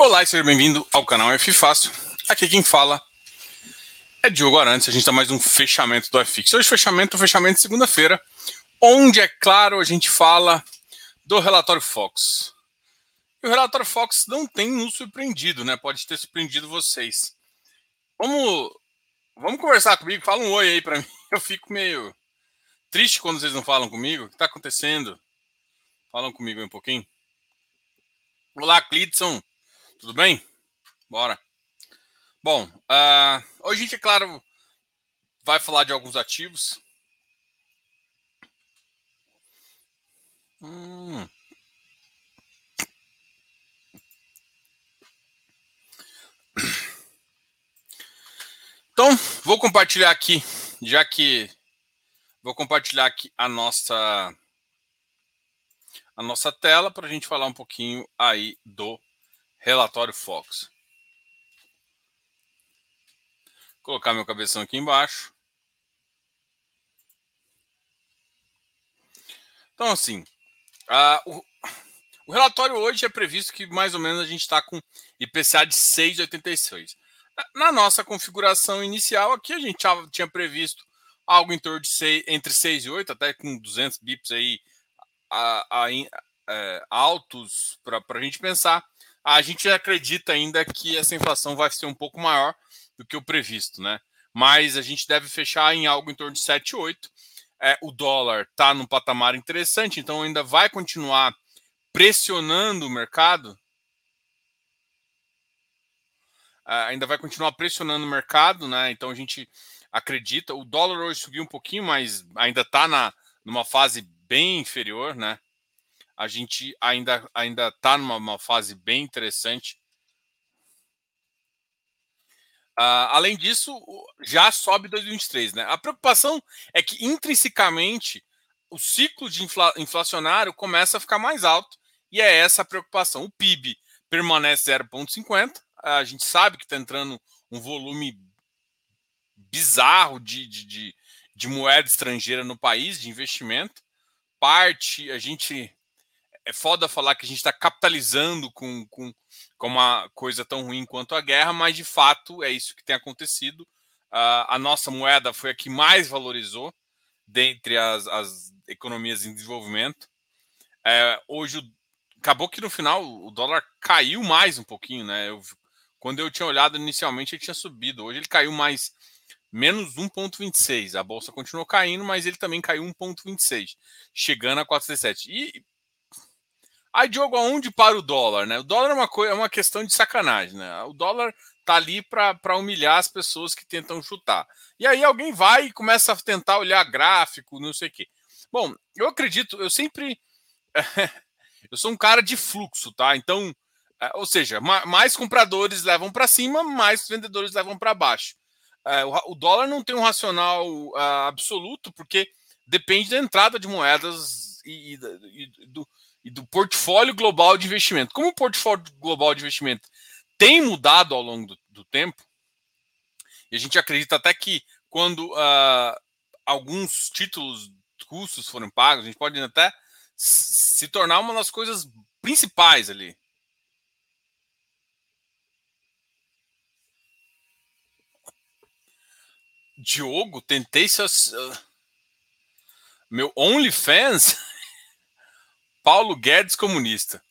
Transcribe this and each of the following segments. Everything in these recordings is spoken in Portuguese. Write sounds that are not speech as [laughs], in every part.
Olá e seja bem-vindo ao canal F Fácil. Aqui quem fala é Diogo Arantes. A gente está mais um fechamento do FX. Hoje, fechamento, fechamento de segunda-feira, onde, é claro, a gente fala do relatório Fox. E o relatório Fox não tem nos surpreendido, né? Pode ter surpreendido vocês. Vamos, vamos conversar comigo. Fala um oi aí para [laughs] mim. Eu fico meio triste quando vocês não falam comigo. O que está acontecendo? Falam comigo aí um pouquinho. Olá, Clidson. Tudo bem? Bora. Bom, uh, hoje a gente, é claro, vai falar de alguns ativos. Hum. Então, vou compartilhar aqui, já que vou compartilhar aqui a nossa a nossa tela para a gente falar um pouquinho aí do relatório Fox. Vou colocar meu cabeção aqui embaixo. Então, assim, o, o, relatório hoje é previsto que mais ou menos a gente está com IPCA de 6,86. Na nossa configuração inicial aqui, a gente tinha previsto algo em torno de 6, entre 6 e 8, até com 200 bips aí a, a, a, é, altos para a gente pensar. A gente acredita ainda que essa inflação vai ser um pouco maior do que o previsto, né? Mas a gente deve fechar em algo em torno de 7, 8. É, o dólar está num patamar interessante, então ainda vai continuar pressionando o mercado. É, ainda vai continuar pressionando o mercado, né? Então a gente acredita. O dólar hoje subiu um pouquinho, mas ainda está numa fase bem inferior, né? A gente ainda ainda está numa fase bem interessante. Uh, além disso, já sobe 2023, né? A preocupação é que intrinsecamente o ciclo de infla, inflacionário começa a ficar mais alto e é essa a preocupação. O PIB permanece 0,50. A gente sabe que está entrando um volume bizarro de, de, de, de moeda estrangeira no país, de investimento parte, a gente. É foda falar que a gente está capitalizando com, com, com uma coisa tão ruim quanto a guerra, mas de fato é isso que tem acontecido. Uh, a nossa moeda foi a que mais valorizou dentre as, as economias em desenvolvimento. É, hoje, acabou que no final o dólar caiu mais um pouquinho, né? Eu, quando eu tinha olhado inicialmente, ele tinha subido. Hoje ele caiu mais menos 1,26. A bolsa continuou caindo, mas ele também caiu 1,26, chegando a 4,17. E aí, Diogo, aonde para o dólar? Né? O dólar é uma, coisa, é uma questão de sacanagem. Né? O dólar tá ali para humilhar as pessoas que tentam chutar. E aí alguém vai e começa a tentar olhar gráfico, não sei o quê. Bom, eu acredito, eu sempre. [laughs] eu sou um cara de fluxo, tá? Então, é, ou seja, mais compradores levam para cima, mais vendedores levam para baixo. É, o, dólar não tem um racional uh, absoluto, porque depende da entrada de moedas e, do, e, do, portfólio global de investimento. Como o portfólio global de investimento tem mudado ao longo do, do tempo, e a gente acredita até que quando uh, alguns títulos russos forem pagos, a gente pode até se tornar uma das coisas principais ali Diogo, tentei seus. Meu OnlyFans? [laughs] Paulo Guedes Comunista.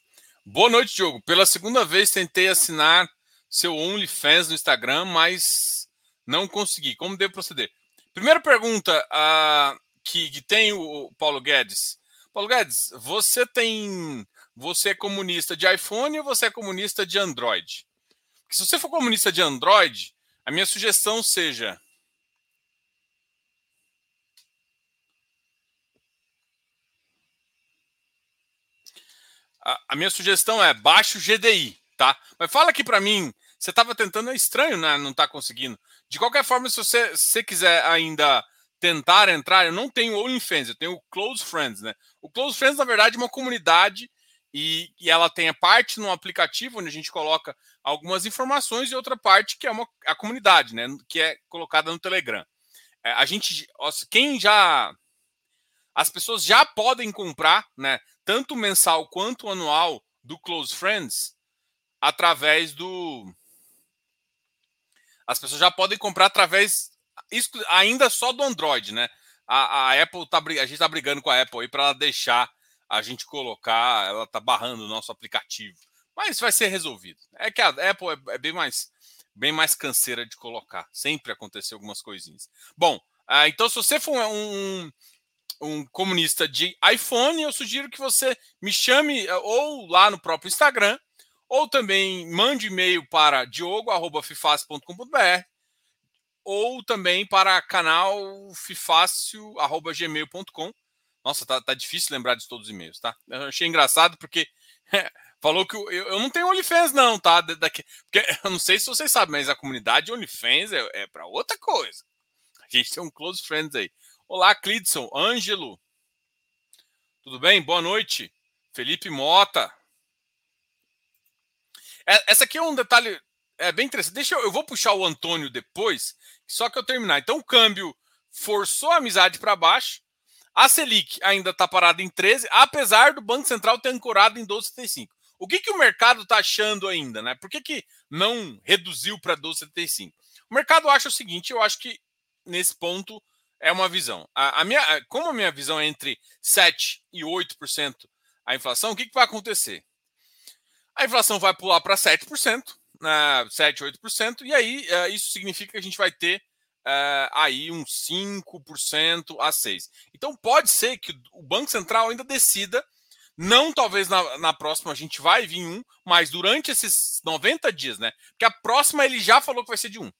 Boa noite, Diogo. Pela segunda vez tentei assinar seu OnlyFans no Instagram, mas não consegui. Como devo proceder? Primeira pergunta uh, que, que tem o Paulo Guedes. Paulo Guedes, você tem. Você é comunista de iPhone ou você é comunista de Android? Porque se você for comunista de Android, a minha sugestão seja a, minha sugestão é baixe o GDI, tá? Mas fala aqui para mim, você estava tentando, é estranho, né? Não tá conseguindo. De qualquer forma, se você, se você quiser ainda tentar entrar, eu não tenho OnlyFans, eu tenho o Close Friends, né? O Close Friends, na verdade, é uma comunidade e, e ela tem a parte no aplicativo onde a gente coloca algumas informações e outra parte que é uma, a comunidade, né? Que é colocada no Telegram. É, a gente, quem já as pessoas já podem comprar, né? Tanto mensal quanto anual do Close Friends através do. As pessoas já podem comprar através. Ainda só do Android, né? A, a Apple tá a gente está brigando com a Apple aí para ela deixar a gente colocar, ela tá barrando o nosso aplicativo. Mas vai ser resolvido. É que a Apple é, é bem mais bem mais canseira de colocar. Sempre aconteceu algumas coisinhas. Bom, ah, então se você for um comunista de iPhone, eu sugiro que você me chame eh, ou lá no próprio Instagram, ou também mande e-mail para diogo.fifácio.com.br ou também para canal fifácio.gmail.com. Nossa, tá, tá difícil lembrar de todos os e-mails, tá? Eu achei engraçado porque [laughs] falou que eu, eu não tenho OnlyFans, não, tá? Daqui, porque [laughs] eu não sei se vocês sabem, mas a comunidade OnlyFans é, é para outra coisa. A gente tem um close friends aí. Olá, Clidson, Ângelo. Tudo bem? Boa noite. Felipe Mota. É, essa aqui é um detalhe é bem interessante. Deixa eu, eu vou puxar o Antônio depois, só que eu terminar. Então o câmbio forçou a amizade para baixo. A Selic ainda está parada em 13, apesar do Banco Central ter ancorado em 12,75. O que, que o mercado está achando ainda, né? Por que, que não reduziu para 12,75? O mercado acha o seguinte: eu acho que nesse ponto é uma visão. A, a, minha, como a minha visão é entre 7% e 8% a inflação, o que, que vai acontecer? A inflação vai pular para 7%, né, 7, 8%, e aí uh, isso significa que a gente vai ter uh, aí uns 5% a 6%. Então pode ser que o Banco Central ainda decida, não talvez na, na próxima a gente vai vir um, mas durante esses 90 dias, né? Porque a próxima ele já falou que vai ser de um.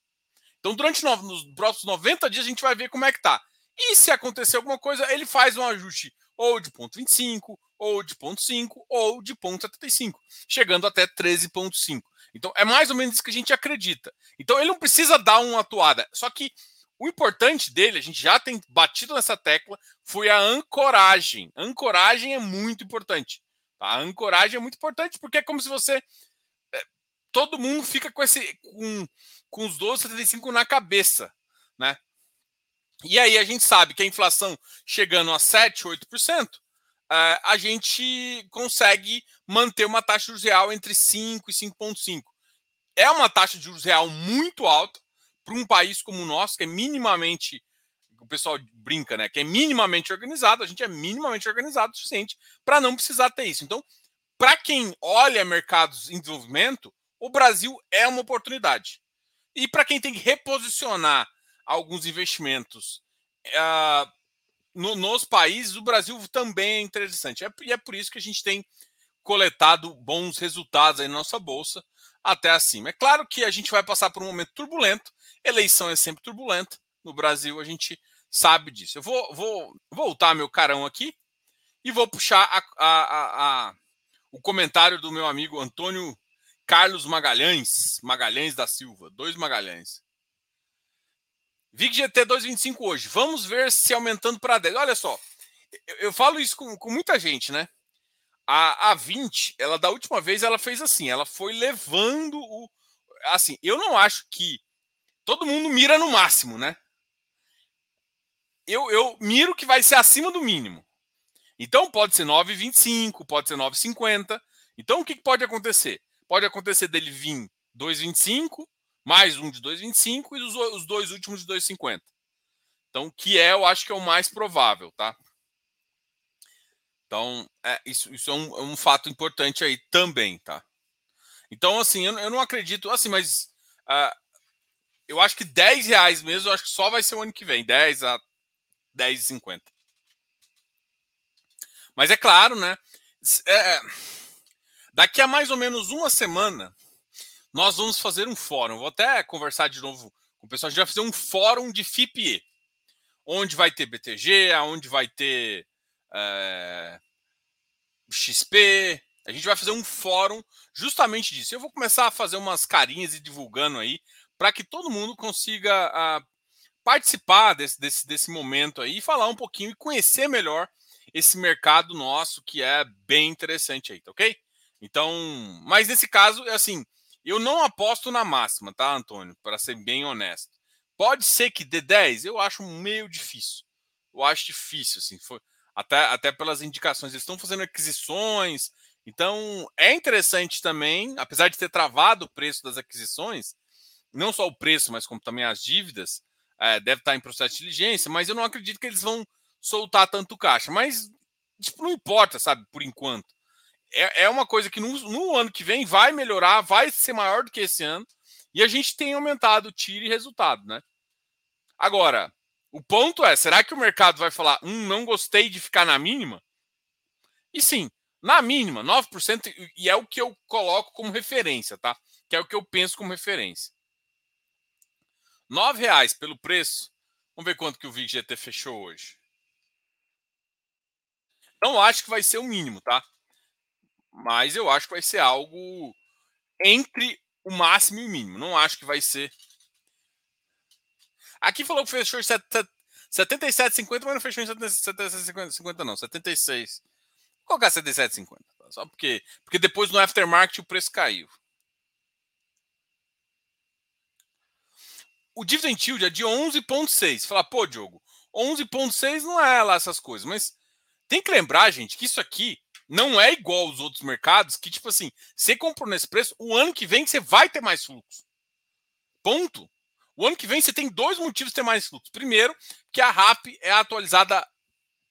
Então, durante no, nos próximos 90 dias, a gente vai ver como é que tá. E se acontecer alguma coisa, ele faz um ajuste ou de ponto 25, ou de ponto 5, ou de ponto 75, chegando até 13,5. Então, é mais ou menos isso que a gente acredita. Então, ele não precisa dar uma atuada. Só que o importante dele, a gente já tem batido nessa tecla, foi a ancoragem. A ancoragem é muito importante. Tá? A ancoragem é muito importante porque é como se você. É, todo mundo fica com esse. Com, com os 12,75 na cabeça, né? E aí a gente sabe que a inflação chegando a 7, 8%, uh, a gente consegue manter uma taxa de juros real entre 5 e 5,5. É uma taxa de juros real muito alta para um país como o nosso, que é minimamente, o pessoal brinca, né? Que é minimamente organizado, a gente é minimamente organizado o suficiente para não precisar ter isso. Então, para quem olha mercados em desenvolvimento, o Brasil é uma oportunidade. E para quem tem que reposicionar alguns investimentos uh, no, nos países, o Brasil também é interessante. É, e é por isso que a gente tem coletado bons resultados aí na nossa bolsa até acima. É claro que a gente vai passar por um momento turbulento, eleição é sempre turbulenta. No Brasil, a gente sabe disso. Eu vou, vou voltar meu carão aqui e vou puxar a, a, a, o comentário do meu amigo Antônio Carlos Magalhães, Magalhães da Silva, dois Magalhães. VIG GT 2,25 hoje. Vamos ver se aumentando para 10. Olha só, eu, eu falo isso com, com, muita gente, né? A, a 20, ela da última vez, ela fez assim, ela foi levando o. Assim, eu não acho que todo mundo mira no máximo, né? Eu, eu miro que vai ser acima do mínimo. Então pode ser 9,25, pode ser 9,50. Então o que, que pode acontecer? Pode acontecer dele vir 2,25, mais um de 2,25 e os, os dois últimos de 2,50. Então, que é, eu acho que é o mais provável, tá? Então, é, isso, isso é, um, é um fato importante aí também, tá? Então, assim, eu, eu não acredito, assim, mas uh, eu acho que 10 reais mesmo, eu acho que só vai ser o ano que vem, 10 a 10,50. Mas é claro, né? É, Daqui a mais ou menos uma semana, nós vamos fazer um fórum. Vou até conversar de novo com o pessoal. A gente vai fazer um fórum de FIPE, onde vai ter BTG, onde vai ter é, XP. A gente vai fazer um fórum justamente disso. Eu vou começar a fazer umas carinhas e divulgando aí, para que todo mundo consiga a, ah, participar desse, desse, desse momento aí e falar um pouquinho e conhecer melhor esse mercado nosso, que é bem interessante aí, tá ok? Então, mas nesse caso, é assim, eu não aposto na máxima, tá, Antônio? Para ser bem honesto. Pode ser que dê 10, eu acho meio difícil. Eu acho difícil, assim, foi, até, até pelas indicações. Eles estão fazendo aquisições, Então, é interessante também, apesar de ter travado o preço das aquisições, não só o preço, mas como também as dívidas, é, deve estar em processo de diligência, mas eu não acredito que eles vão soltar tanto caixa. Mas, tipo, não importa, sabe, por enquanto. É, é uma coisa que no, no, ano que vem vai melhorar, vai ser maior do que esse ano, e a gente tem aumentado tiro e resultado, né? Agora, o ponto é, será que o mercado vai falar, hum, não gostei de ficar na mínima? E sim, na mínima, 9%, e é o que eu coloco como referência, tá? Que é o que eu penso como referência. R$ reais pelo preço. Vamos ver quanto que o VIG-GT fechou hoje. Não acho que vai ser o mínimo, tá? Mas eu acho que vai ser algo entre o máximo e o mínimo. Não acho que vai ser. Aqui falou que fechou em 77,50, mas não fechou em 77,50, não. 76. Vou colocar 77,50. Tá? Só porque, porque depois no aftermarket o preço caiu. O dividend yield é de 11,6. Fala, pô, Diogo, 11,6 não é lá essas coisas, mas tem que lembrar, gente, que isso aqui não é igual aos outros mercados, que tipo assim, você comprou nesse preço, o ano que vem você vai ter mais fluxo. Ponto. O ano que vem você tem dois motivos de ter mais fluxo. Primeiro, que a RAP é atualizada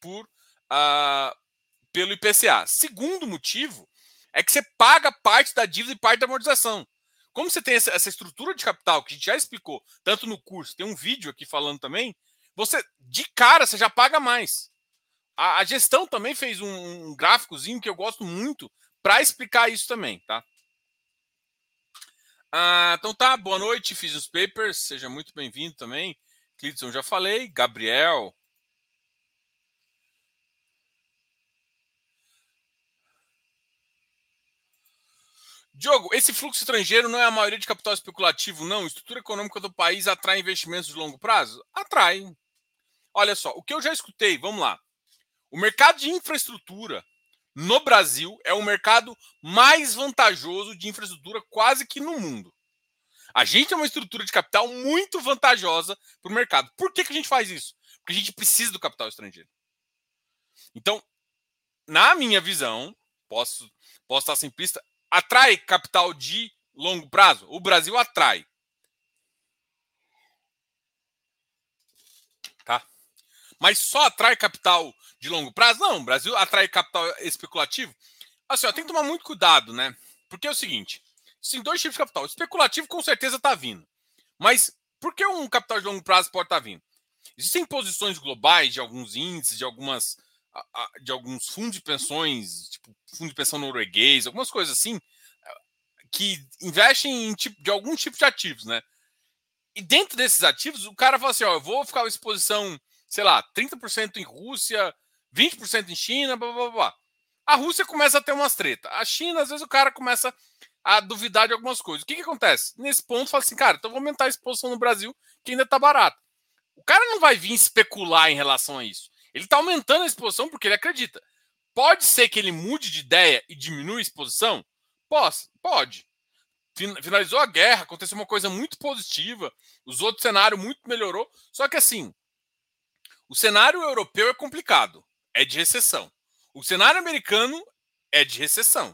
por uh, pelo IPCA. Segundo motivo é que você paga parte da dívida e parte da amortização. Como você tem essa, essa estrutura de capital que a gente já explicou, tanto no curso, tem um vídeo aqui falando também, você de cara você já paga mais. A, a gestão também fez um, um gráficozinho que eu gosto muito para explicar isso também, tá? Ah, então tá, boa noite, fiz os papers, seja muito bem-vindo também. Clidson já falei, Gabriel, Diogo, esse fluxo estrangeiro não é a maioria de capital especulativo, não? Estrutura econômica do país atrai investimentos de longo prazo? Atrai. Olha só, o que eu já escutei, vamos lá. O mercado de infraestrutura no Brasil é o mercado mais vantajoso de infraestrutura quase que no mundo. A gente é uma estrutura de capital muito vantajosa para o mercado. Por que, que a gente faz isso? Porque a gente precisa do capital estrangeiro. Então, na minha visão, posso, posso estar simplista, atrai capital de longo prazo? O Brasil atrai. Tá? Mas só atrai capital de longo prazo? Não, o Brasil atrai capital especulativo. Assim, ó, tem que tomar muito cuidado, né? Porque é o seguinte: tem dois tipos de capital. O especulativo com certeza está vindo. Mas por que um capital de longo prazo pode estar tá vindo? Existem posições globais de alguns índices, de algumas de alguns fundos de pensões, tipo fundo de pensão norueguês, algumas coisas assim, que investem em tipo, de algum tipo de ativos, né? E dentro desses ativos, o cara fala assim: ó, eu vou ficar com exposição, sei lá, 30% em Rússia, 20% em China, blá blá blá. A Rússia começa a ter umas treta. A China, às vezes, o cara começa a duvidar de algumas coisas. O que, que acontece? Nesse ponto, fala assim, cara, então vou aumentar a exposição no Brasil, que ainda tá barato. O cara não vai vir especular em relação a isso. Ele está aumentando a exposição porque ele acredita. Pode ser que ele mude de ideia e diminua a exposição? Pode. pode. Finalizou a guerra, aconteceu uma coisa muito positiva, os outros cenários muito melhorou. Só que assim, o cenário europeu é complicado, é de recessão. O cenário americano é de recessão.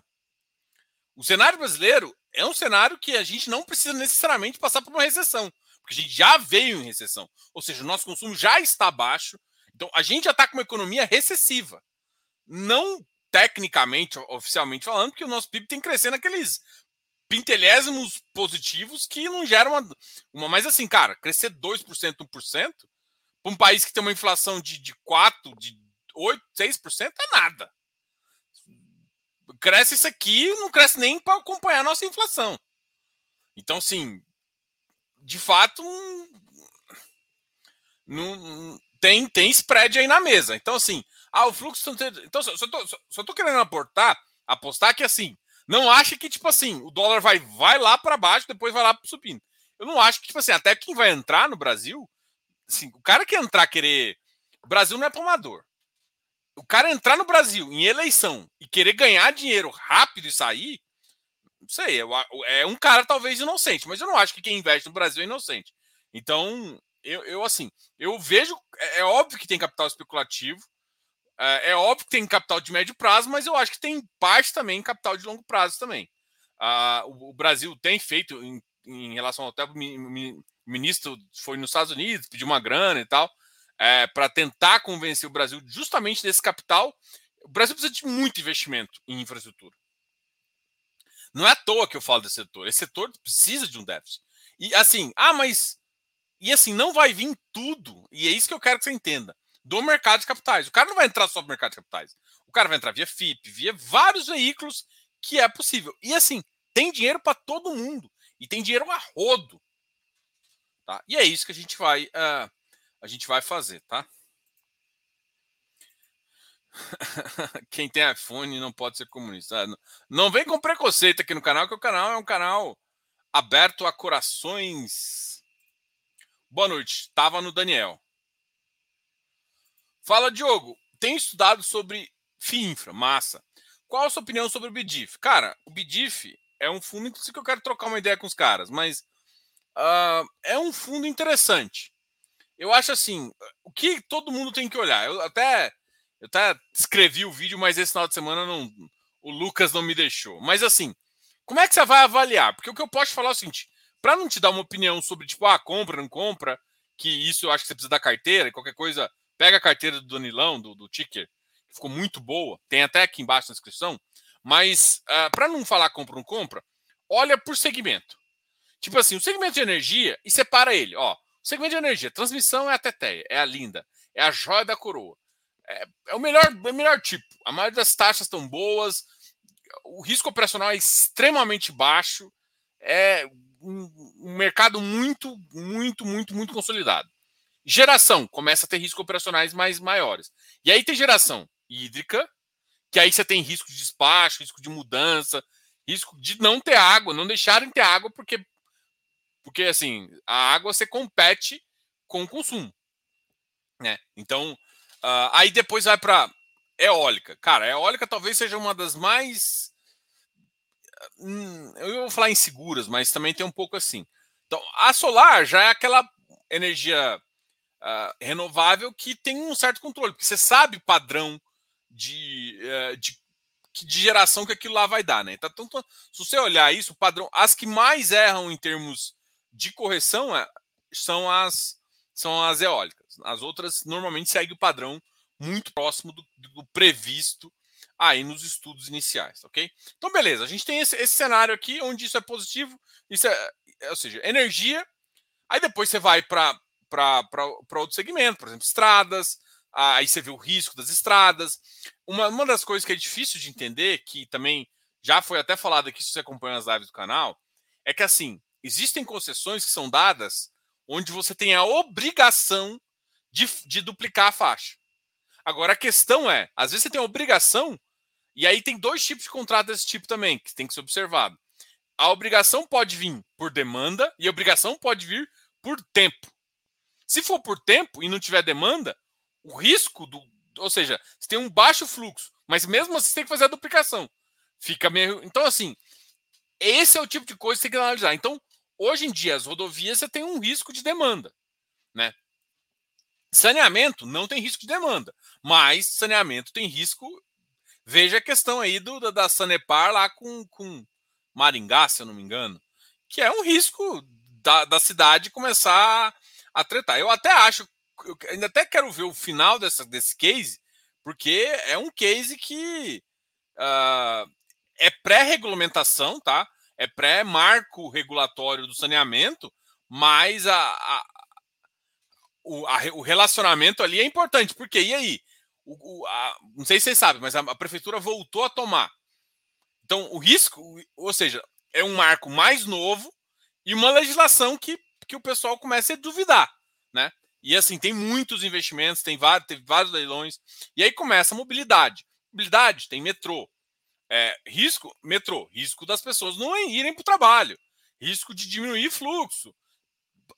O cenário brasileiro é um cenário que a gente não precisa necessariamente passar por uma recessão, porque a gente já veio em recessão. Ou seja, o nosso consumo já está baixo, então, a gente já está com uma economia recessiva. Não tecnicamente, oficialmente falando, que o nosso PIB tem que crescer naqueles pintelésimos positivos que não geram uma, uma. Mas assim, cara, crescer 2%, 1%, para um país que tem uma inflação de, de 4%, de 8%, 6%, é nada. Cresce isso aqui, não cresce nem para acompanhar a nossa inflação. Então, assim, de fato, não, tem, tem spread aí na mesa. Então, assim, ah, o fluxo. Então, só, só, tô, só, só tô querendo aportar, apostar que assim, não acha que, tipo assim, o dólar vai, vai lá para baixo, depois vai lá subindo. Eu não acho que, tipo assim, até quem vai entrar no Brasil, assim, o cara que entrar querer. O Brasil não é tomador. O cara entrar no Brasil em eleição e querer ganhar dinheiro rápido e sair, não sei, é um cara talvez inocente, mas eu não acho que quem investe no Brasil é inocente. Então, eu, eu assim, eu vejo, é, é óbvio que tem capital especulativo. é, é, óbvio que tem capital de médio prazo, mas eu acho que tem parte também capital de longo prazo também. Uh, o, o, Brasil tem feito em, em relação ao até o ministro foi nos Estados Unidos, pediu uma grana e tal, é, para tentar convencer o Brasil justamente desse capital. O Brasil precisa de muito investimento em infraestrutura. Não é à toa que eu falo desse setor. Esse setor precisa de um déficit. E assim, ah, mas. E assim, não vai vir tudo. E é isso que eu quero que você entenda. Do mercado de capitais. O cara não vai entrar só no mercado de capitais. O cara vai entrar via FIP, via vários veículos que é possível. E assim, tem dinheiro para todo mundo. E tem dinheiro a rodo. Tá? E é isso que a gente vai, uh, a gente vai fazer, tá? [laughs] Quem tem iPhone não pode ser comunista. Ah, não vem com preconceito aqui no canal, que o canal é um canal aberto a corações. Boa noite. Tava no Daniel. Fala, Diogo. Tem estudado sobre FIINFRA, massa. Qual a sua opinião sobre o BDIF? Cara, o BDIF é um fundo que eu quero trocar uma ideia com os caras, mas uh, é um fundo interessante. Eu acho assim, o que todo mundo tem que olhar. Eu até eu até escrevi o vídeo, mas esse final de semana não, o Lucas não me deixou. Mas assim, como é que você vai avaliar? Porque o que eu posso falar é o seguinte: para não te dar uma opinião sobre, tipo, ah, compra, não compra, que isso eu acho que você precisa da carteira, qualquer coisa, pega a carteira do Danilão, do, do Ticker, que ficou muito boa, tem até aqui embaixo na descrição. Mas, uh, ah, para não falar compra ou não compra, olha por segmento. Tipo assim, o segmento de energia, e separa ele. Ó, segmento de energia, transmissão é a teteia, é a linda, é a joia da coroa é, é o melhor, é o melhor tipo. A maioria das taxas estão boas, o risco operacional é extremamente baixo, é um, um mercado muito, muito, muito, muito consolidado. Geração começa a ter riscos operacionais mais maiores. E aí tem geração hídrica, que aí você tem risco de despacho, risco de mudança, risco de não ter água, não deixarem ter água, porque, porque assim, a água você compete com o consumo. Né? Então, Uh, aí depois vai para eólica. Cara, eólica talvez seja uma das mais. Hum, eu vou falar inseguras, mas também tem um pouco assim. Então, a solar já é aquela energia uh, renovável que tem um certo controle, porque você sabe padrão de, uh, de, de, geração que aquilo lá vai dar, né? Então, se você olhar isso, o padrão, as que mais erram em termos de correção é, são as são as eólicas. As outras normalmente seguem o padrão muito próximo do, do previsto aí nos estudos iniciais, ok? Então, beleza, a gente tem esse, esse cenário aqui onde isso é positivo, isso é, é ou seja, energia, aí depois você vai para outro segmento, por exemplo, estradas, aí você vê o risco das estradas. Uma, uma das coisas que é difícil de entender, que também já foi até falado aqui se você acompanha as lives do canal, é que assim, existem concessões que são dadas onde você tem a obrigação de, de duplicar a faixa. Agora a questão é, às vezes você tem a obrigação, e aí tem dois tipos de contrato desse tipo também, que tem que ser observado. A obrigação pode vir por demanda e a obrigação pode vir por tempo. Se for por tempo e não tiver demanda, o risco do. Ou seja, você tem um baixo fluxo, mas mesmo assim você tem que fazer a duplicação. Fica meio. Então, assim, esse é o tipo de coisa que você tem que analisar. Então, Hoje em dia, as rodovias você tem um risco de demanda. Né? Saneamento não tem risco de demanda, mas saneamento tem risco. Veja a questão aí do, da, Sanepar lá com, com Maringá, se eu não me engano, que é um risco da, da cidade começar a tretar. Eu até acho, eu ainda até quero ver o final dessa, desse case, porque é um case que uh, é pré-regulamentação, tá? É pré-marco regulatório do saneamento, mas a, a, o, a, o, relacionamento ali é importante, porque e aí? O, o, não sei se vocês sabem, mas a, prefeitura voltou a tomar. Então, o risco, ou seja, é um marco mais novo e uma legislação que, que o pessoal começa a duvidar, né? E assim, tem muitos investimentos, tem vários, teve vários leilões, e aí começa a mobilidade. Mobilidade, tem metrô, é, risco, metrô, risco das pessoas não irem para o trabalho, risco de diminuir fluxo.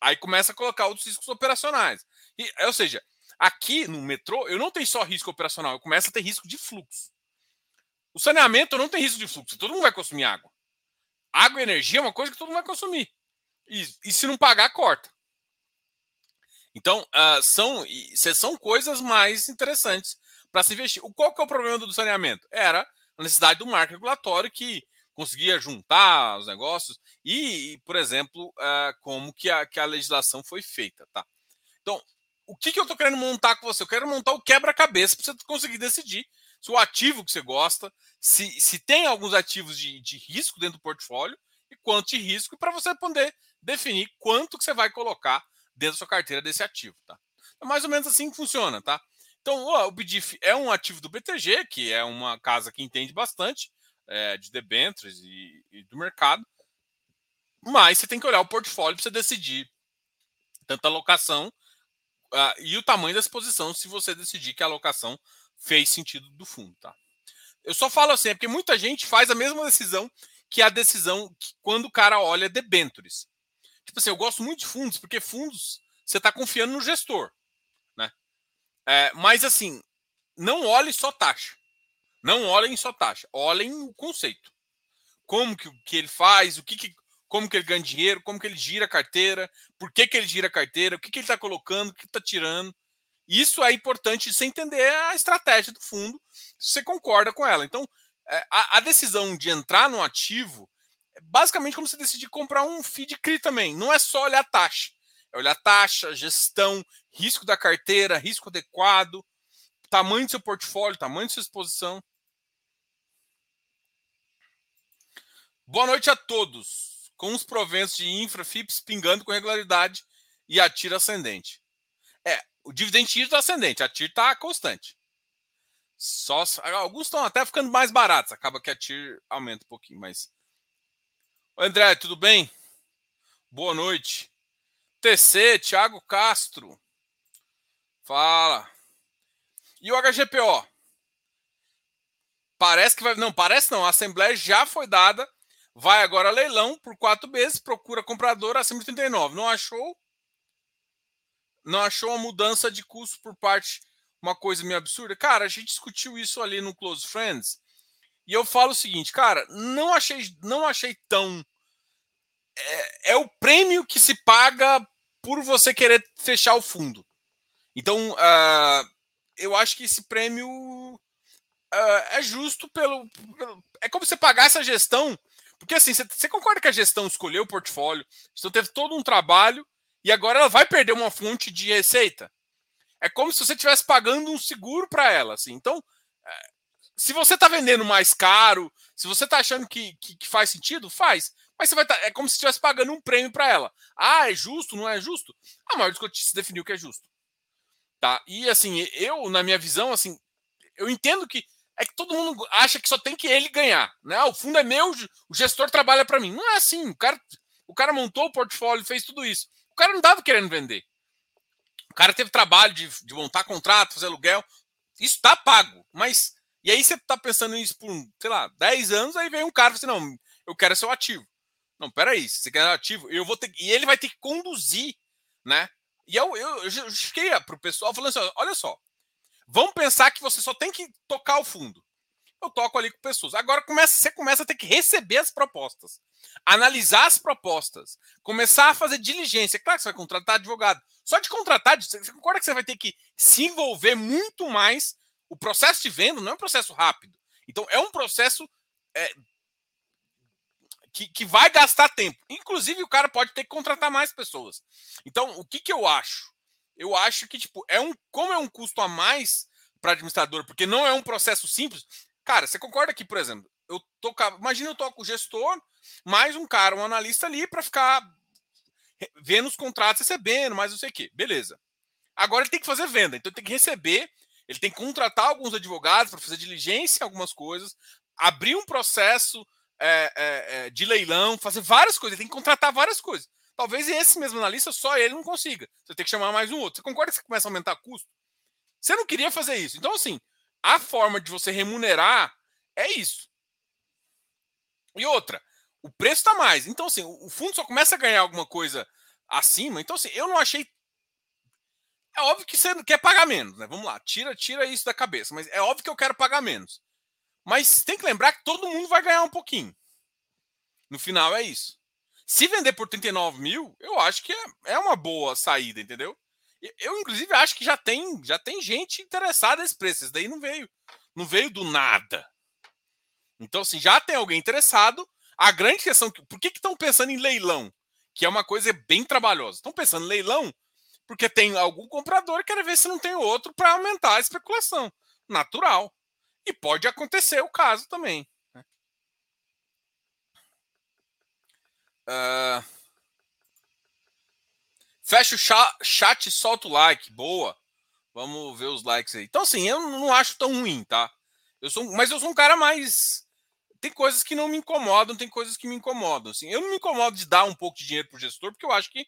Aí começa a colocar outros riscos operacionais. E, ou seja, aqui no metrô eu não tenho só risco operacional, eu começo a ter risco de fluxo. O saneamento não tem risco de fluxo, todo mundo vai consumir água. Água e energia é uma coisa que todo mundo vai consumir. E, e se não pagar, corta. Então, uh, são, são coisas mais interessantes para se investir. O qual que é o problema do saneamento? Era a necessidade do marco regulatório que conseguia juntar os negócios e, por exemplo, uh, como que a, que a legislação foi feita, tá? Então, o que, que eu estou querendo montar com você? Eu quero montar o quebra-cabeça para você conseguir decidir se o ativo que você gosta, se, se tem alguns ativos de, de risco dentro do portfólio e quanto de risco para você poder definir quanto que você vai colocar dentro da sua carteira desse ativo, tá? É mais ou menos assim que funciona, tá? Então, o BDIF é um ativo do BTG, que é uma casa que entende bastante é, de debêntures e, e, do mercado, mas você tem que olhar o portfólio para você decidir tanto a alocação uh, e o tamanho da exposição, se você decidir que a alocação fez sentido do fundo, tá? Eu só falo assim, é porque muita gente faz a mesma decisão que a decisão que quando o cara olha debêntures. Tipo assim, eu gosto muito de fundos, porque fundos você está confiando no gestor. É, mas assim, não olhe só taxa. Não olhem só taxa. Olhem o conceito. Como que, que ele faz, o que, que como que ele ganha dinheiro, como que ele gira a carteira, por que, que ele gira a carteira, o que, que ele está colocando, o que está tirando. Isso é importante você entender a estratégia do fundo, se você concorda com ela. Então, é, a, a decisão de entrar no ativo é basicamente como você decidir comprar um feed CRI também. Não é só olhar a taxa. É olhar taxa, gestão, risco da carteira, risco adequado, tamanho do seu portfólio, tamanho da sua exposição. Boa noite a todos. Com os proventos de infra, FIPS pingando com regularidade e a TIR ascendente. É, o dividend TIR está ascendente, a TIR está constante. Só alguns estão até ficando mais baratos, acaba que a TIR aumenta um pouquinho, mas André, tudo bem? Boa noite. TC, Thiago Castro. Fala. E o HGPO? Parece que vai. Não, parece não. A Assembleia já foi dada. Vai agora leilão por quatro meses. Procura comprador acima de 39. Não achou? Não achou a mudança de custo por parte. Uma coisa meio absurda? Cara, a gente discutiu isso ali no Close Friends. E eu falo o seguinte, cara, não achei, não achei tão. É, é o prêmio que se paga por você querer fechar o fundo. Então, uh, eu acho que esse prêmio uh, é justo pelo, pelo, É como você pagar essa gestão. Porque assim, você, você concorda que a gestão escolheu o portfólio, então teve todo um trabalho e agora ela vai perder uma fonte de receita. É como se você estivesse pagando um seguro para ela. Assim. Então, é, se você está vendendo mais caro, se você está achando que, que, que, faz sentido, faz. Mas você vai. Tá, é como se estivesse pagando um prêmio para ela. Ah, é justo, não é justo? A maior dos se definiu que é justo. Tá? E assim, eu, na minha visão, assim, eu entendo que é que todo mundo acha que só tem que ele ganhar. Né? O fundo é meu, o gestor trabalha para mim. Não é assim. O cara, o cara montou o portfólio, fez tudo isso. O cara não estava querendo vender. O cara teve trabalho de, de montar contrato, fazer aluguel. Isso está pago. Mas. E aí você está pensando nisso por, sei lá, 10 anos, aí vem um cara e fala assim: não, eu quero ser o ativo. Não, peraí, se você quer ativo, eu vou ter. E ele vai ter que conduzir, né? E eu, eu, eu justifiquei para o pessoal falando assim: olha só, vamos pensar que você só tem que tocar o fundo. Eu toco ali com pessoas. Agora começa, você começa a ter que receber as propostas, analisar as propostas, começar a fazer diligência. Claro que você vai contratar advogado. Só de contratar, você concorda que você vai ter que se envolver muito mais. O processo de venda não é um processo rápido. Então, é um processo é, que, que vai gastar tempo. Inclusive, o cara pode ter que contratar mais pessoas. Então, o que, que eu acho? Eu acho que, tipo, é um. Como é um custo a mais para administrador, porque não é um processo simples. Cara, você concorda que, por exemplo, eu tô. Imagina eu toco o gestor, mais um cara, um analista ali, para ficar vendo os contratos recebendo, mais não sei o quê. Beleza. Agora ele tem que fazer venda, então ele tem que receber, ele tem que contratar alguns advogados para fazer diligência em algumas coisas, abrir um processo é, é, é, de leilão, fazer várias coisas, tem que contratar várias coisas. Talvez esse mesmo analista, só ele não consiga. Você tem que chamar mais um outro. Você concorda que você começa a aumentar custo? Você não queria fazer isso. Então, assim, a forma de você remunerar é isso. E outra, o preço está mais. Então, assim, o fundo só começa a ganhar alguma coisa acima. Então, assim, eu não achei. É óbvio que você quer pagar menos, né? Vamos lá, tira, tira isso da cabeça. Mas é óbvio que eu quero pagar menos. Mas tem que lembrar que todo mundo vai ganhar um pouquinho. No final é isso. Se vender por 39 mil, eu acho que é, é uma boa saída, entendeu? Eu, inclusive, acho que já tem, já tem gente interessada nesse preço. Isso daí não veio. Não veio do nada. Então, assim, já tem alguém interessado. A grande questão, por que estão pensando em leilão? Que é uma coisa bem trabalhosa. Estão pensando em leilão porque tem algum comprador que quer ver se não tem outro para aumentar a especulação. Natural. E pode acontecer o caso também. Uh... Fecha o chat e solta o like. Boa. Vamos ver os likes aí. Então, assim, eu não acho tão ruim, tá? Eu sou, mas eu sou um cara mais. Tem coisas que não me incomodam, tem coisas que me incomodam. Assim, eu não me incomodo de dar um pouco de dinheiro pro gestor, porque eu acho que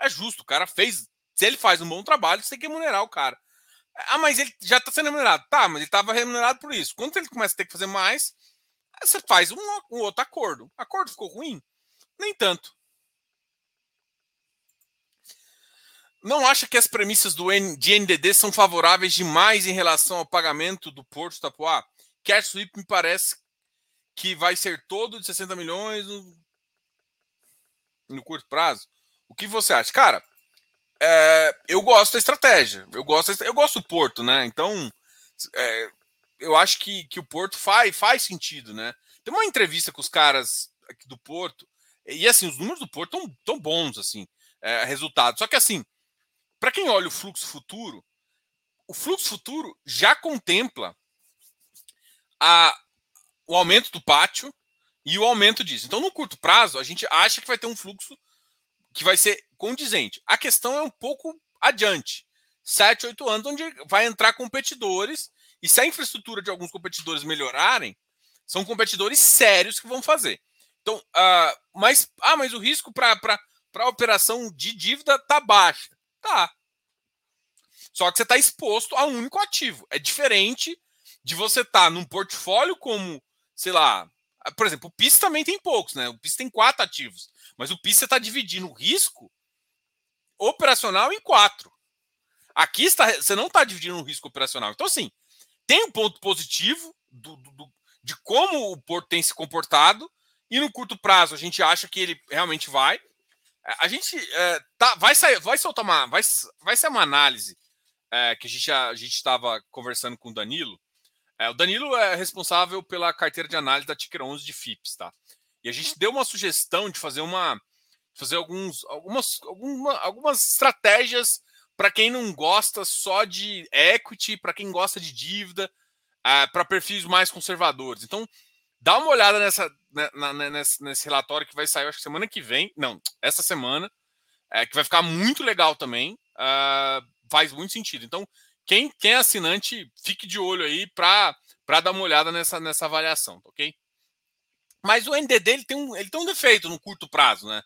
é justo. O cara fez. Se ele faz um bom trabalho, você tem que remunerar o cara. Ah, mas ele já está sendo remunerado. Tá, mas ele estava remunerado por isso. Quando ele começa a ter que fazer mais, você faz um, um outro acordo. O acordo ficou ruim? Nem tanto. Não acha que as premissas do N, de NDD são favoráveis demais em relação ao pagamento do Porto Tapuá? Cash Sweep me parece que vai ser todo de 60 milhões no, no curto prazo. O que você acha? Cara, é, eu gosto da estratégia. Eu gosto, eu gosto do Porto, né? Então, é, eu acho que, que o Porto faz, faz sentido, né? Tem uma entrevista com os caras do Porto, e assim, os números do Porto estão tão bons, assim, é, resultados. Só que assim, para quem olha o fluxo futuro, o fluxo futuro já contempla a, o aumento do pátio e o aumento disso. Então, no curto prazo, a gente acha que vai ter um fluxo que vai ser condizente. A questão é um pouco adiante. 7, 8 anos, onde vai entrar competidores, e se a infraestrutura de alguns competidores melhorarem, são competidores sérios que vão fazer. Então, uh, mas, ah, mas o risco para a operação de dívida tá baixo. Tá. Só que você está exposto a um único ativo. É diferente de você estar tá num portfólio como, sei lá, por exemplo, o PIS também tem poucos, né? O PIS tem quatro ativos. Mas o PIS você está dividindo o risco operacional em quatro. Aqui está, você não está dividindo o risco operacional. Então, assim, tem um ponto positivo do, do, de como o Porto tem se comportado, e no curto prazo a gente acha que ele realmente vai. A gente é, tá, vai sair, vai soltar uma, vai, vai ser uma análise é, que a gente a estava conversando com o Danilo. É, o Danilo é responsável pela carteira de análise da Ticker 11 de FIPS, tá? E a gente deu uma sugestão de fazer uma, fazer alguns, algumas, alguma, algumas estratégias para quem não gosta só de equity, para quem gosta de dívida, é, para perfis mais conservadores. Então, dá uma olhada nessa, né, na, nesse, nesse, relatório que vai sair, acho que semana que vem, não, essa semana, é, que vai ficar muito legal também. Uh, faz muito sentido. Então, quem, quem é assinante, fique de olho aí para dar uma olhada nessa, nessa avaliação, tá ok? Mas o NDD ele tem, um, ele tem um defeito no curto prazo, né?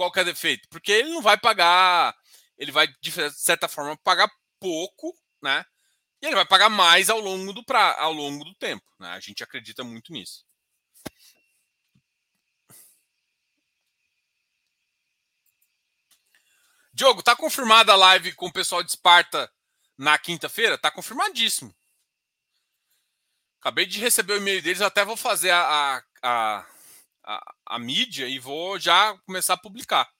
Qual que é o defeito? Porque ele não vai pagar, ele vai, de certa forma, pagar pouco, né? E ele vai pagar mais ao longo do, pra, ao longo do tempo. Né? A gente acredita muito nisso. Diogo, tá confirmada a live com o pessoal de Esparta na quinta-feira? Tá confirmadíssimo. Acabei de receber o e-mail deles, até vou fazer a, a, a, a, mídia e vou já começar a publicar.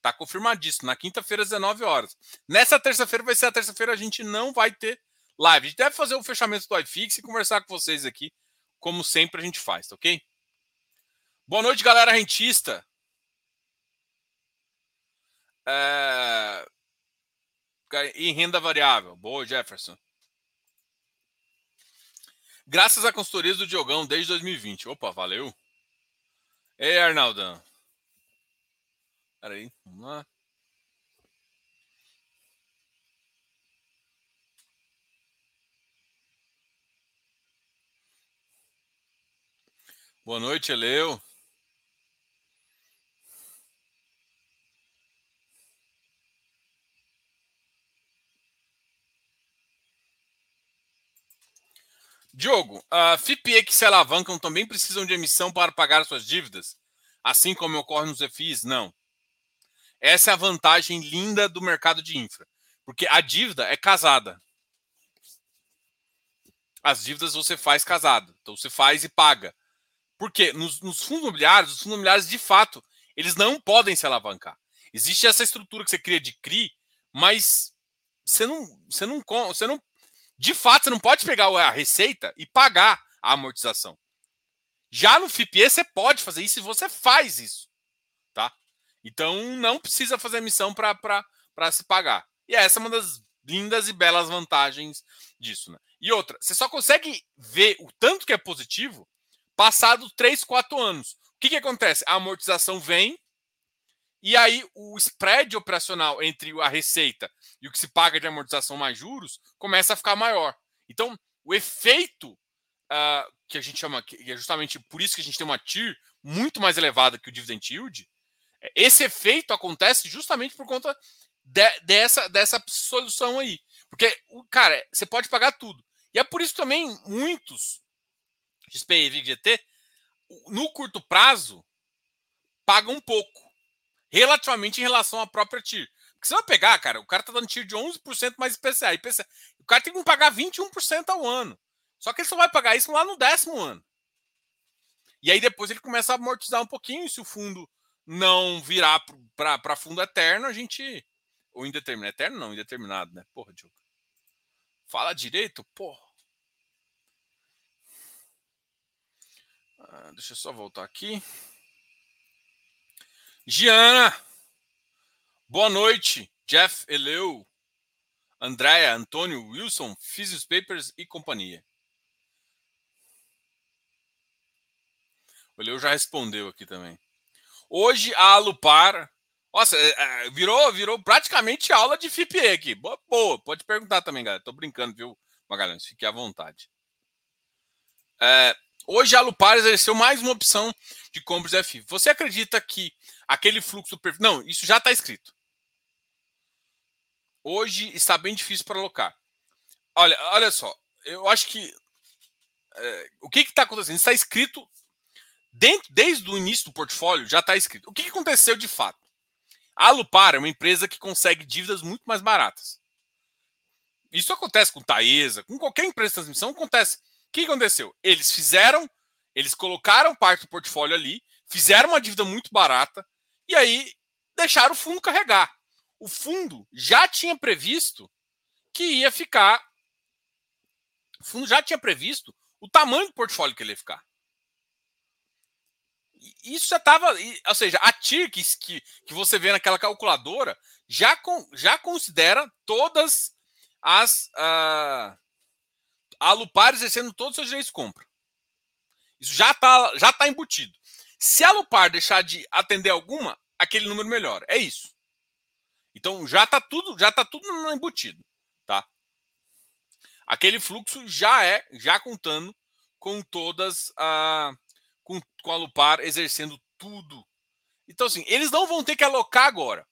Tá confirmadíssimo. Na quinta-feira, às 19 horas. Nessa terça-feira vai ser a terça-feira, a gente não vai ter live. A gente deve fazer o fechamento do iFix e conversar com vocês aqui, como sempre a gente faz, tá ok? Boa noite, galera rentista. É... Em renda variável. Boa, Jefferson. Graças a consultorias do Diogão desde 2020. Opa, valeu. Ei, Arnaldão. Peraí, vamos lá. Boa noite, Eleu. Diogo, a FIPE que se alavancam também precisam de emissão para pagar suas dívidas? Assim como ocorre nos FIs? Não. Essa é a vantagem linda do mercado de infra. Porque a dívida é casada. As dívidas você faz casado. Então você faz e paga. Porque nos, nos fundos imobiliários, os fundos imobiliários, de fato, eles não podem se alavancar. Existe essa estrutura que você cria de CRI, mas você não, você não, você não, de fato, você não pode pegar a receita e pagar a amortização. Já no FIPE você pode fazer isso e você faz isso, tá? Então não precisa fazer emissão para se pagar. E essa é uma das lindas e belas vantagens disso, né? E outra, você só consegue ver o tanto que é positivo passado 3, 4 anos. O que, que acontece? A amortização vem, e aí o spread operacional entre a receita e o que se paga de amortização mais juros começa a ficar maior. Então, o efeito uh, que a gente chama, que é justamente por isso que a gente tem uma TIR muito mais elevada que o dividend yield, esse efeito acontece justamente por conta de, dessa, dessa solução aí. Porque, cara, você pode pagar tudo. E é por isso também muitos XP e VGT, no curto prazo, pagam um pouco relativamente em relação à própria TIR. Porque você vai pegar, cara, o cara tá dando TIR de 11% mais IPCA. IPCA. O cara tem que pagar 21% ao ano. Só que ele só vai pagar isso lá no décimo ano. E aí depois ele começa a amortizar um pouquinho. Se o fundo não virar para fundo eterno, a gente. Ou indeterminado. Eterno não, indeterminado, né? Porra, Diogo. Fala direito? Porra. Ah, deixa eu só voltar aqui. Giana, boa noite. Jeff Eleu, Andréa, Antônio, Wilson, Physios Papers e companhia. O Eleu já respondeu aqui também. Hoje a Alupar. Nossa, é, é, virou, virou praticamente aula de FIPE aqui. Boa, boa, pode perguntar também, galera. Tô brincando, viu, Magalhães? Fique à vontade. É, Hoje a Lupar exerceu mais uma opção de compras FI. Você acredita que aquele fluxo perfil. Não, isso já está escrito. Hoje está bem difícil para alocar. Olha, olha só. Eu acho que. É, o que está acontecendo? Está escrito. Dentro, desde o início do portfólio já está escrito. O que, que aconteceu de fato? A Lupar é uma empresa que consegue dívidas muito mais baratas. Isso acontece com Taesa, com qualquer empresa de transmissão, acontece que aconteceu? Eles fizeram, eles colocaram parte do portfólio ali, fizeram uma dívida muito barata e aí deixaram o fundo carregar. O fundo já tinha previsto que ia ficar. O fundo já tinha previsto o tamanho do portfólio que ele ia ficar. Isso já estava. Ou seja, a TIR que, que, você vê naquela calculadora já, com, já considera todas as. Uh, a Lupar exercendo todos os seus direitos de compra. Isso já está já tá embutido. Se a Lupar deixar de atender alguma, aquele número melhora. É isso. Então já está tudo, já tá tudo embutido, tá? Aquele fluxo já é, já contando com todas a com, com a Lupar exercendo tudo. Então assim, eles não vão ter que alocar agora.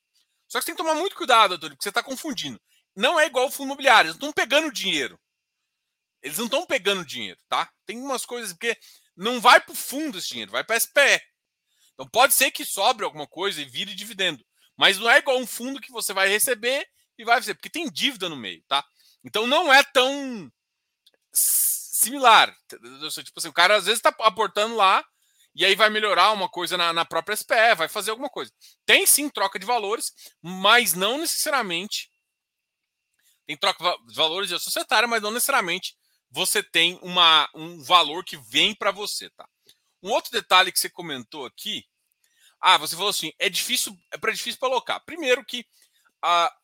Só que você tem que tomar muito cuidado, Antônio, porque você está confundindo. Não é igual o fundo imobiliário, eles estão pegando dinheiro. Eles não estão pegando dinheiro, tá? Tem umas coisas porque não vai para o fundo esse dinheiro, vai para a SPE. Então pode ser que sobre alguma coisa e vire dividendo, mas não é igual um fundo que você vai receber e vai fazer, porque tem dívida no meio, tá? Então não é tão similar. Tipo assim, o cara às vezes está aportando lá e aí vai melhorar uma coisa na, na, própria SPE, vai fazer alguma coisa. Tem sim troca de valores, mas não necessariamente. Tem troca de valores de societária, mas não necessariamente você tem uma, um valor que vem para você, tá? Um outro detalhe que você comentou aqui, ah, você falou assim, é difícil, é para difícil para alocar. Primeiro que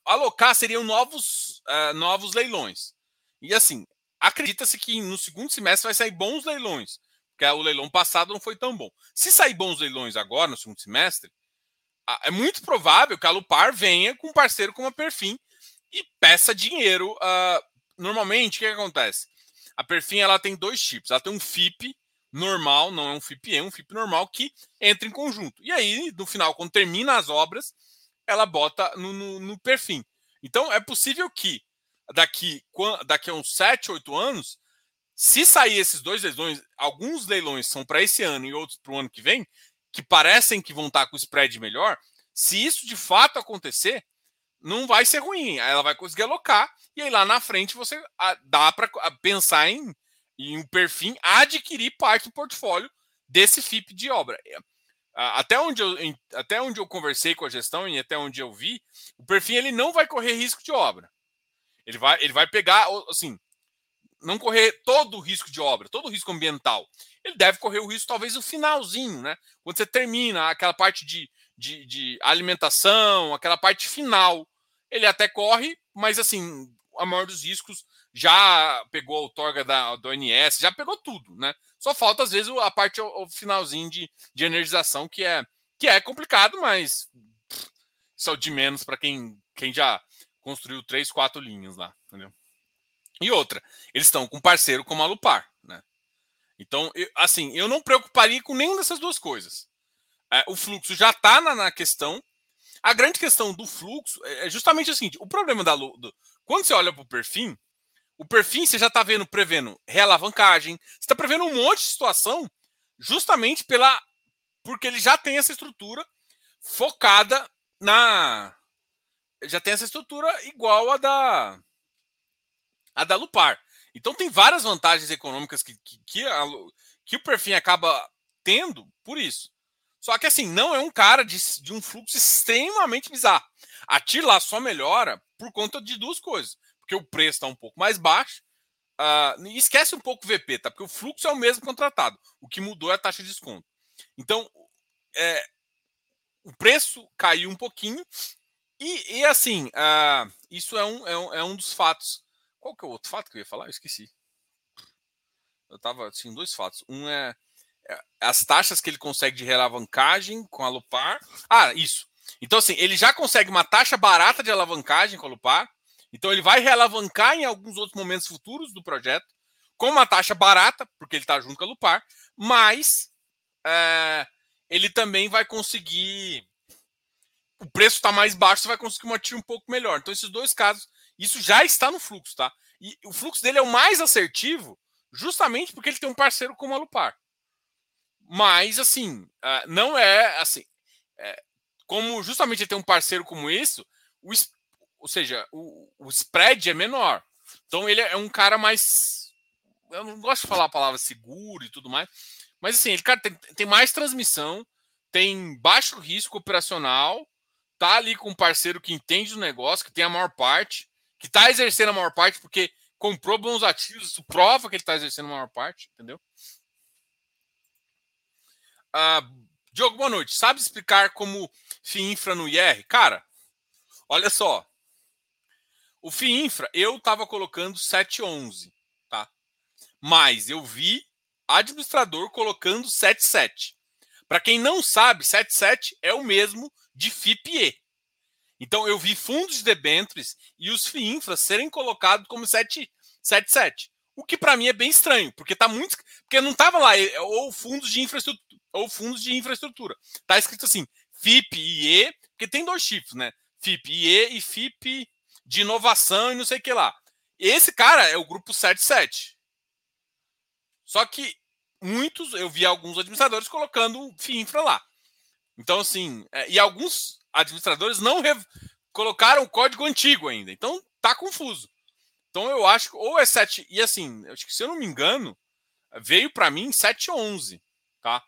alocar seriam novos, uh, novos leilões. E assim, acredita-se que no segundo semestre vai sair bons leilões, porque o leilão passado não foi tão bom. Se sair bons leilões agora no segundo semestre, é muito provável que a Lupar venha com um parceiro como a Perfim e peça dinheiro. normalmente, o que, que acontece? A Perfim ela tem dois tipos. Ela tem um FIP normal, não é um FIPE, é um FIP normal que entra em conjunto. E aí, no final, quando termina as obras, ela bota no, no, no Perfim. Então, é possível que daqui, daqui a uns 7, 8 anos, se sair esses dois leilões, alguns leilões são para esse ano e outros para o ano que vem, que parecem que vão estar com o spread melhor, se isso de fato acontecer, não vai ser ruim. Ela vai conseguir alocar e aí lá na frente você dá para pensar em, em um perfil adquirir parte do portfólio desse FIP de obra. É, até onde, eu, até onde eu conversei com a gestão e até onde eu vi, o perfil ele não vai correr risco de obra. Ele vai, ele vai pegar, assim, não correr todo o risco de obra, todo o risco ambiental. Ele deve correr o risco, talvez, no finalzinho, né? Quando você termina aquela parte de, de, de alimentação, aquela parte final. Ele até corre, mas assim, a maior dos riscos já pegou a outorga da, do ONS, já pegou tudo, né? Só falta, às vezes, a parte o, finalzinho de, de energização, que é, que é complicado, mas só de menos para quem, quem já construiu três, quatro linhas lá, entendeu? E outra, eles estão com um parceiro como a Lupar, né? Então, eu, assim, eu não preocuparia com nenhuma dessas duas coisas. É, o fluxo já está na, na, questão. A grande questão do fluxo é, é justamente o seguinte: o problema da do, quando você olha para o perfil, o perfil você já está vendo prevendo realavancagem, você está prevendo um monte de situação, justamente pela porque ele já tem essa estrutura focada na já tem essa estrutura igual a da a da Lupar. Então tem várias vantagens econômicas que, que, que, a, que o perfil acaba tendo por isso. Só que assim, não é um cara de, de um fluxo extremamente bizarro. A TIR lá só melhora por conta de duas coisas. Porque o preço está um pouco mais baixo. Uh, esquece um pouco o VP, tá? Porque o fluxo é o mesmo contratado. O que mudou é a taxa de desconto. Então, é, o preço caiu um pouquinho. E, e assim, uh, isso é um, é, um, é um dos fatos. Qual que é o outro fato que eu ia falar? Eu esqueci. Eu tava, assim, dois fatos. Um é é, as taxas que ele consegue de realavancagem com a Lupar. Ah, isso. Então, assim, ele já consegue uma taxa barata de alavancagem com a Lupar. Então, ele vai realavancar em alguns outros momentos futuros do projeto com uma taxa barata, porque ele está junto com a Lupar, mas é, ele também vai conseguir. O preço está mais baixo, você vai conseguir uma TIR um pouco melhor. Então, esses dois casos, isso já está no fluxo, tá? E o fluxo dele é o mais assertivo, justamente porque ele tem um parceiro como a Lupar. Mas, assim, ah, não é assim. É, como justamente ele tem um parceiro como isso, ou seja, o, o spread é menor. Então ele é um cara mais. Eu não gosto de falar a palavra seguro e tudo mais. Mas assim, ele cara, tem, tem mais transmissão, tem baixo risco operacional, tá ali com um parceiro que entende o negócio, que tem a maior parte, que está exercendo a maior parte, porque comprou bons ativos, isso prova que ele está exercendo a maior parte, entendeu? Uh, Diogo, boa noite. Sabe explicar como FIINFRA no IR? Cara, olha só. O FIINFRA, eu estava colocando 711, tá? Mas eu vi administrador colocando 77. Para quem não sabe, 77 é o mesmo de FIPE. Então eu vi fundos de debêntures e os FIINFRAs serem colocados como 77. O que para mim é bem estranho, porque tá muito, porque não tava lá é, ou fundos de infraestrutura ou fundos de infraestrutura. Tá escrito assim, FIP e E, porque tem dois chips, né? FIP e E e FIP de inovação e não sei o que lá. Esse cara é o grupo 77. Só que muitos, eu vi alguns administradores colocando FIINFRA lá. Então, assim, é, e alguns administradores não colocaram o código antigo ainda. Então, tá confuso. Então, eu acho que ou é 7. E assim, acho que se eu não me engano, veio para mim 711, tá?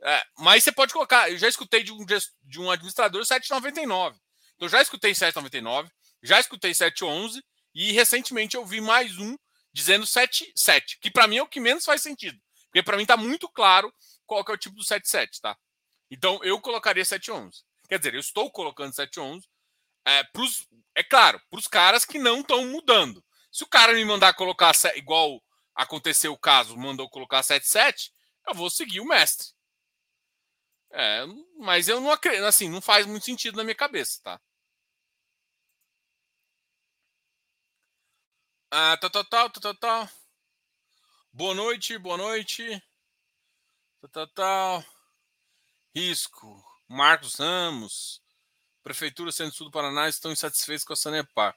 É, mas você pode colocar. Eu já escutei de um, de um administrador 7,99. Então já escutei 7,99, já escutei 7,11 e recentemente eu vi mais um dizendo 7,7, que para mim é o que menos faz sentido. Porque para mim está muito claro qual é o tipo do 7,7, tá? Então eu colocaria 7,11. Quer dizer, eu estou colocando 7,11 é, pros, é claro, para os caras que não estão mudando. Se o cara me mandar colocar igual aconteceu o caso, mandou colocar 7,7, eu vou seguir o mestre. É, mas eu não acredito, assim, não faz muito sentido na minha cabeça, tá? Ah, tal, tal, tal, tal, tal. Boa noite, boa noite. Tal, tal, tal. Risco. Marcos Ramos. Prefeitura Centro-Sul do Paraná estão insatisfeitos com a Sanepar,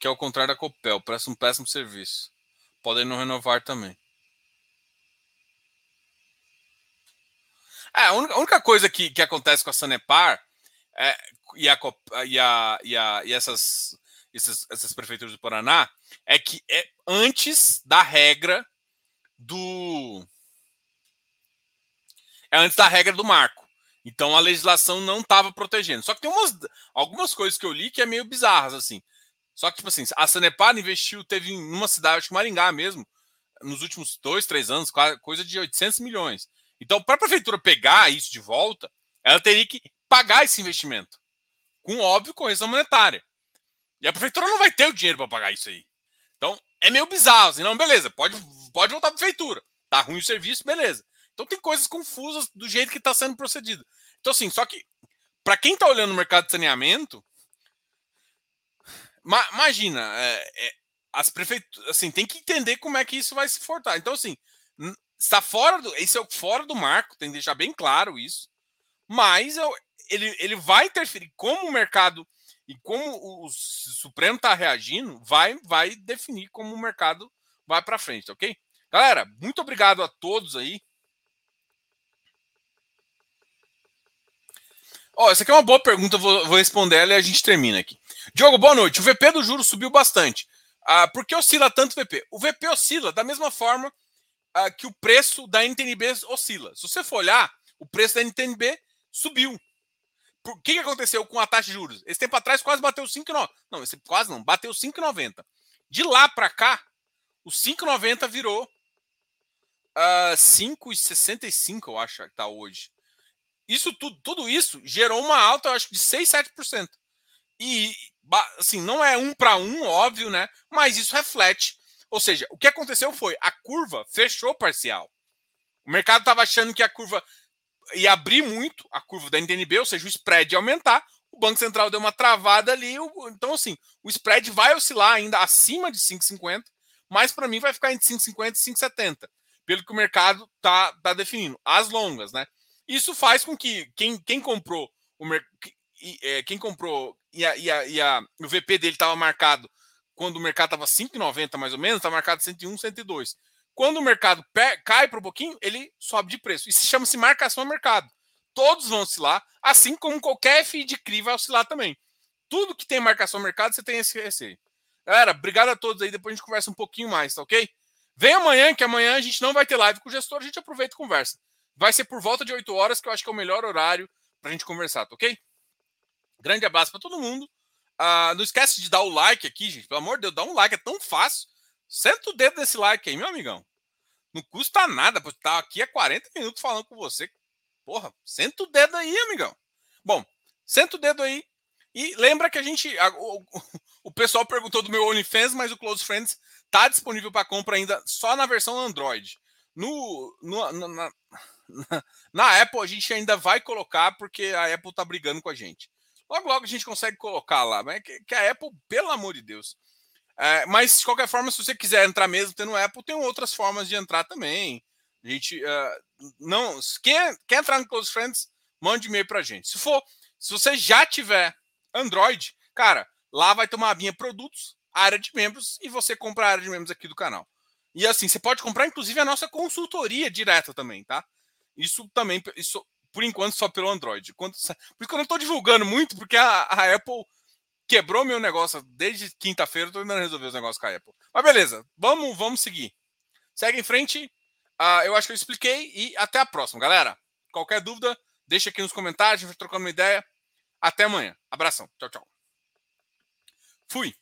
que é o contrário da Copel, presta um péssimo serviço. Podem não renovar também. É, a única coisa que, que acontece com a Sanepar é, e, a, e, a, e, a, e essas, essas, essas prefeituras do Paraná é que é antes da regra do. É antes da regra do marco. Então a legislação não estava protegendo. Só que tem umas, algumas coisas que eu li que é meio bizarras, assim. Só que, tipo assim, a Sanepar investiu, teve em uma cidade, acho que Maringá mesmo, nos últimos dois, três anos, coisa de 800 milhões. Então, para a prefeitura pegar isso de volta, ela teria que pagar esse investimento, com óbvio correção monetária. E a prefeitura não vai ter o dinheiro para pagar isso aí. Então, é meio bizarro. Assim, não, beleza, pode, pode voltar a prefeitura. Tá ruim o serviço, beleza. Então, tem coisas confusas do jeito que está sendo procedido. Então, assim, só que, para quem está olhando o mercado de saneamento, ma imagina, é, é, as prefeituras, assim, tem que entender como é que isso vai se fortar. Então, assim, está fora do, isso é fora do marco, tem que deixar bem claro isso. Mas eu, ele, ele vai interferir como o mercado e como o, Supremo está reagindo, vai vai definir como o mercado vai para frente, ok? Galera, muito obrigado a todos aí. Ó, oh, essa aqui é uma boa pergunta, vou, vou responder ela e a gente termina aqui. Diogo, boa noite. O VP do juro subiu bastante. Ah, por que oscila tanto o VP? O VP oscila da mesma forma ah, que o preço da NTNB oscila. Se você for olhar, o preço da NTNB subiu. O que, que aconteceu com a taxa de juros? Esse tempo atrás quase bateu 5,90. Não, esse, quase não, bateu 5,90. De lá para cá, o 5,90 virou uh, 5,65, eu acho que está hoje. Isso tudo, tudo isso gerou uma alta, eu acho, de 6, 7%. E assim, não é um para um, óbvio, né? Mas isso reflete. Ou seja, o que aconteceu foi a curva fechou parcial. O mercado estava achando que a curva ia abrir muito, a curva da NTNB, ou seja, o spread aumentar. O Banco Central deu uma travada ali. Então, assim, o spread vai oscilar ainda acima de 5,50, mas para mim vai ficar entre 5,50 e 5,70, pelo que o mercado tá, tá definindo. As longas, né? Isso faz com que quem, quem comprou o é, quem comprou e, a, e, a, e a, o VP dele estava marcado quando o mercado estava 5,90 mais ou menos, está marcado 101, 102. Quando o mercado cai para um pouquinho, ele sobe de preço. Isso chama-se marcação a mercado. Todos vão oscilar, assim como qualquer FI de CRI vai oscilar também. Tudo que tem marcação a mercado, você tem esse receio. Galera, obrigado a todos aí. Depois a gente conversa um pouquinho mais, tá ok? Vem amanhã, que amanhã a gente não vai ter live com o gestor, a gente aproveita e conversa. Vai ser por volta de 8 horas, que eu acho que é o melhor horário para a gente conversar, tá ok? Grande abraço para todo mundo. Ah, não esquece de dar o like aqui, gente. Pelo amor de Deus, dá um like, é tão fácil. Senta o dedo nesse like aí, meu amigão. Não custa nada, porque tá aqui há 40 minutos falando com você. Porra, senta o dedo aí, amigão. Bom, senta o dedo aí. E lembra que a gente. A, o, o, [laughs] pessoal perguntou do meu OnlyFans, mas o Close Friends tá disponível para compra ainda só na versão Android. No, no na, na, [laughs] na Apple a gente ainda vai colocar, porque a Apple tá brigando com a gente. Logo, logo a gente consegue colocar lá. Mas que, que a Apple, pelo amor de Deus. É, mas, de qualquer forma, se você quiser entrar mesmo tendo Apple, tem outras formas de entrar também. A gente. Uh, não, quer, quer entrar no Close Friends, mande e-mail pra gente. Se for, se você já tiver Android, cara, lá vai ter uma abinha produtos, área de membros, e você compra a área de membros aqui do canal. E assim, você pode comprar, inclusive, a nossa consultoria direta também, tá? Isso também, isso por enquanto, só pelo Android. Quando, por isso que eu não estou divulgando muito, porque a, a, Apple quebrou meu negócio desde quinta-feira. Estou tentando resolver os negócios com a Apple. Mas beleza, vamos, vamos seguir. Segue em frente. Uh, eu acho que eu expliquei e até a próxima, galera. Qualquer dúvida, deixa aqui nos comentários, a gente vai trocando uma ideia. Até amanhã. Abração. Tchau, tchau. Fui.